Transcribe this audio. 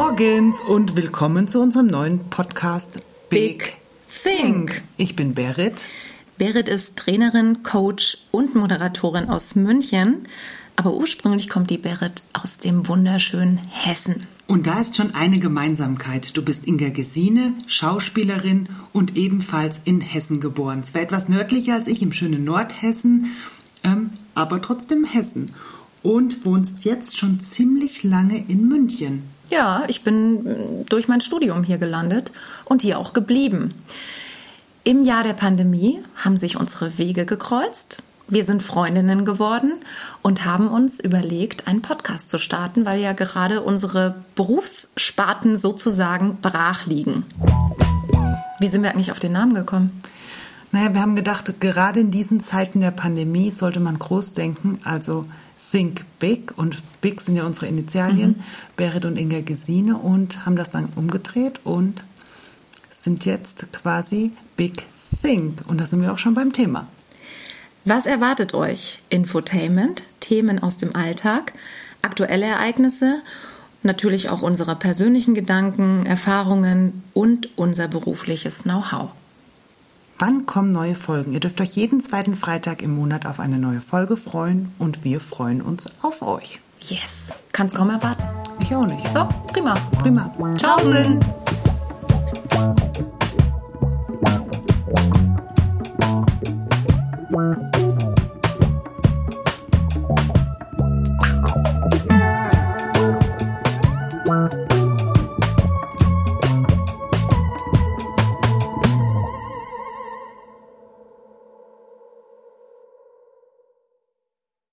Morgens und willkommen zu unserem neuen Podcast Big Think. Ich bin Berit. Berit ist Trainerin, Coach und Moderatorin aus München. Aber ursprünglich kommt die Berit aus dem wunderschönen Hessen. Und da ist schon eine Gemeinsamkeit. Du bist Inga Gesine, Schauspielerin und ebenfalls in Hessen geboren. Zwar etwas nördlicher als ich im schönen Nordhessen, ähm, aber trotzdem Hessen. Und wohnst jetzt schon ziemlich lange in München. Ja, ich bin äh, durch mein Studium hier gelandet und hier auch geblieben. Im Jahr der Pandemie haben sich unsere Wege gekreuzt. Wir sind Freundinnen geworden und haben uns überlegt, einen Podcast zu starten, weil ja gerade unsere Berufssparten sozusagen brach liegen. Wie sind wir eigentlich auf den Namen gekommen? Naja, wir haben gedacht, gerade in diesen Zeiten der Pandemie sollte man groß denken. Also Think Big und Big sind ja unsere Initialien, mhm. Berit und Inga Gesine und haben das dann umgedreht und sind jetzt quasi Big Think. Und da sind wir auch schon beim Thema. Was erwartet euch? Infotainment, Themen aus dem Alltag, aktuelle Ereignisse, natürlich auch unsere persönlichen Gedanken, Erfahrungen und unser berufliches Know-how. Wann kommen neue Folgen? Ihr dürft euch jeden zweiten Freitag im Monat auf eine neue Folge freuen und wir freuen uns auf euch. Yes, kann's kaum erwarten. Ich auch nicht. So, prima. Prima. Tschaußen. Tschaußen.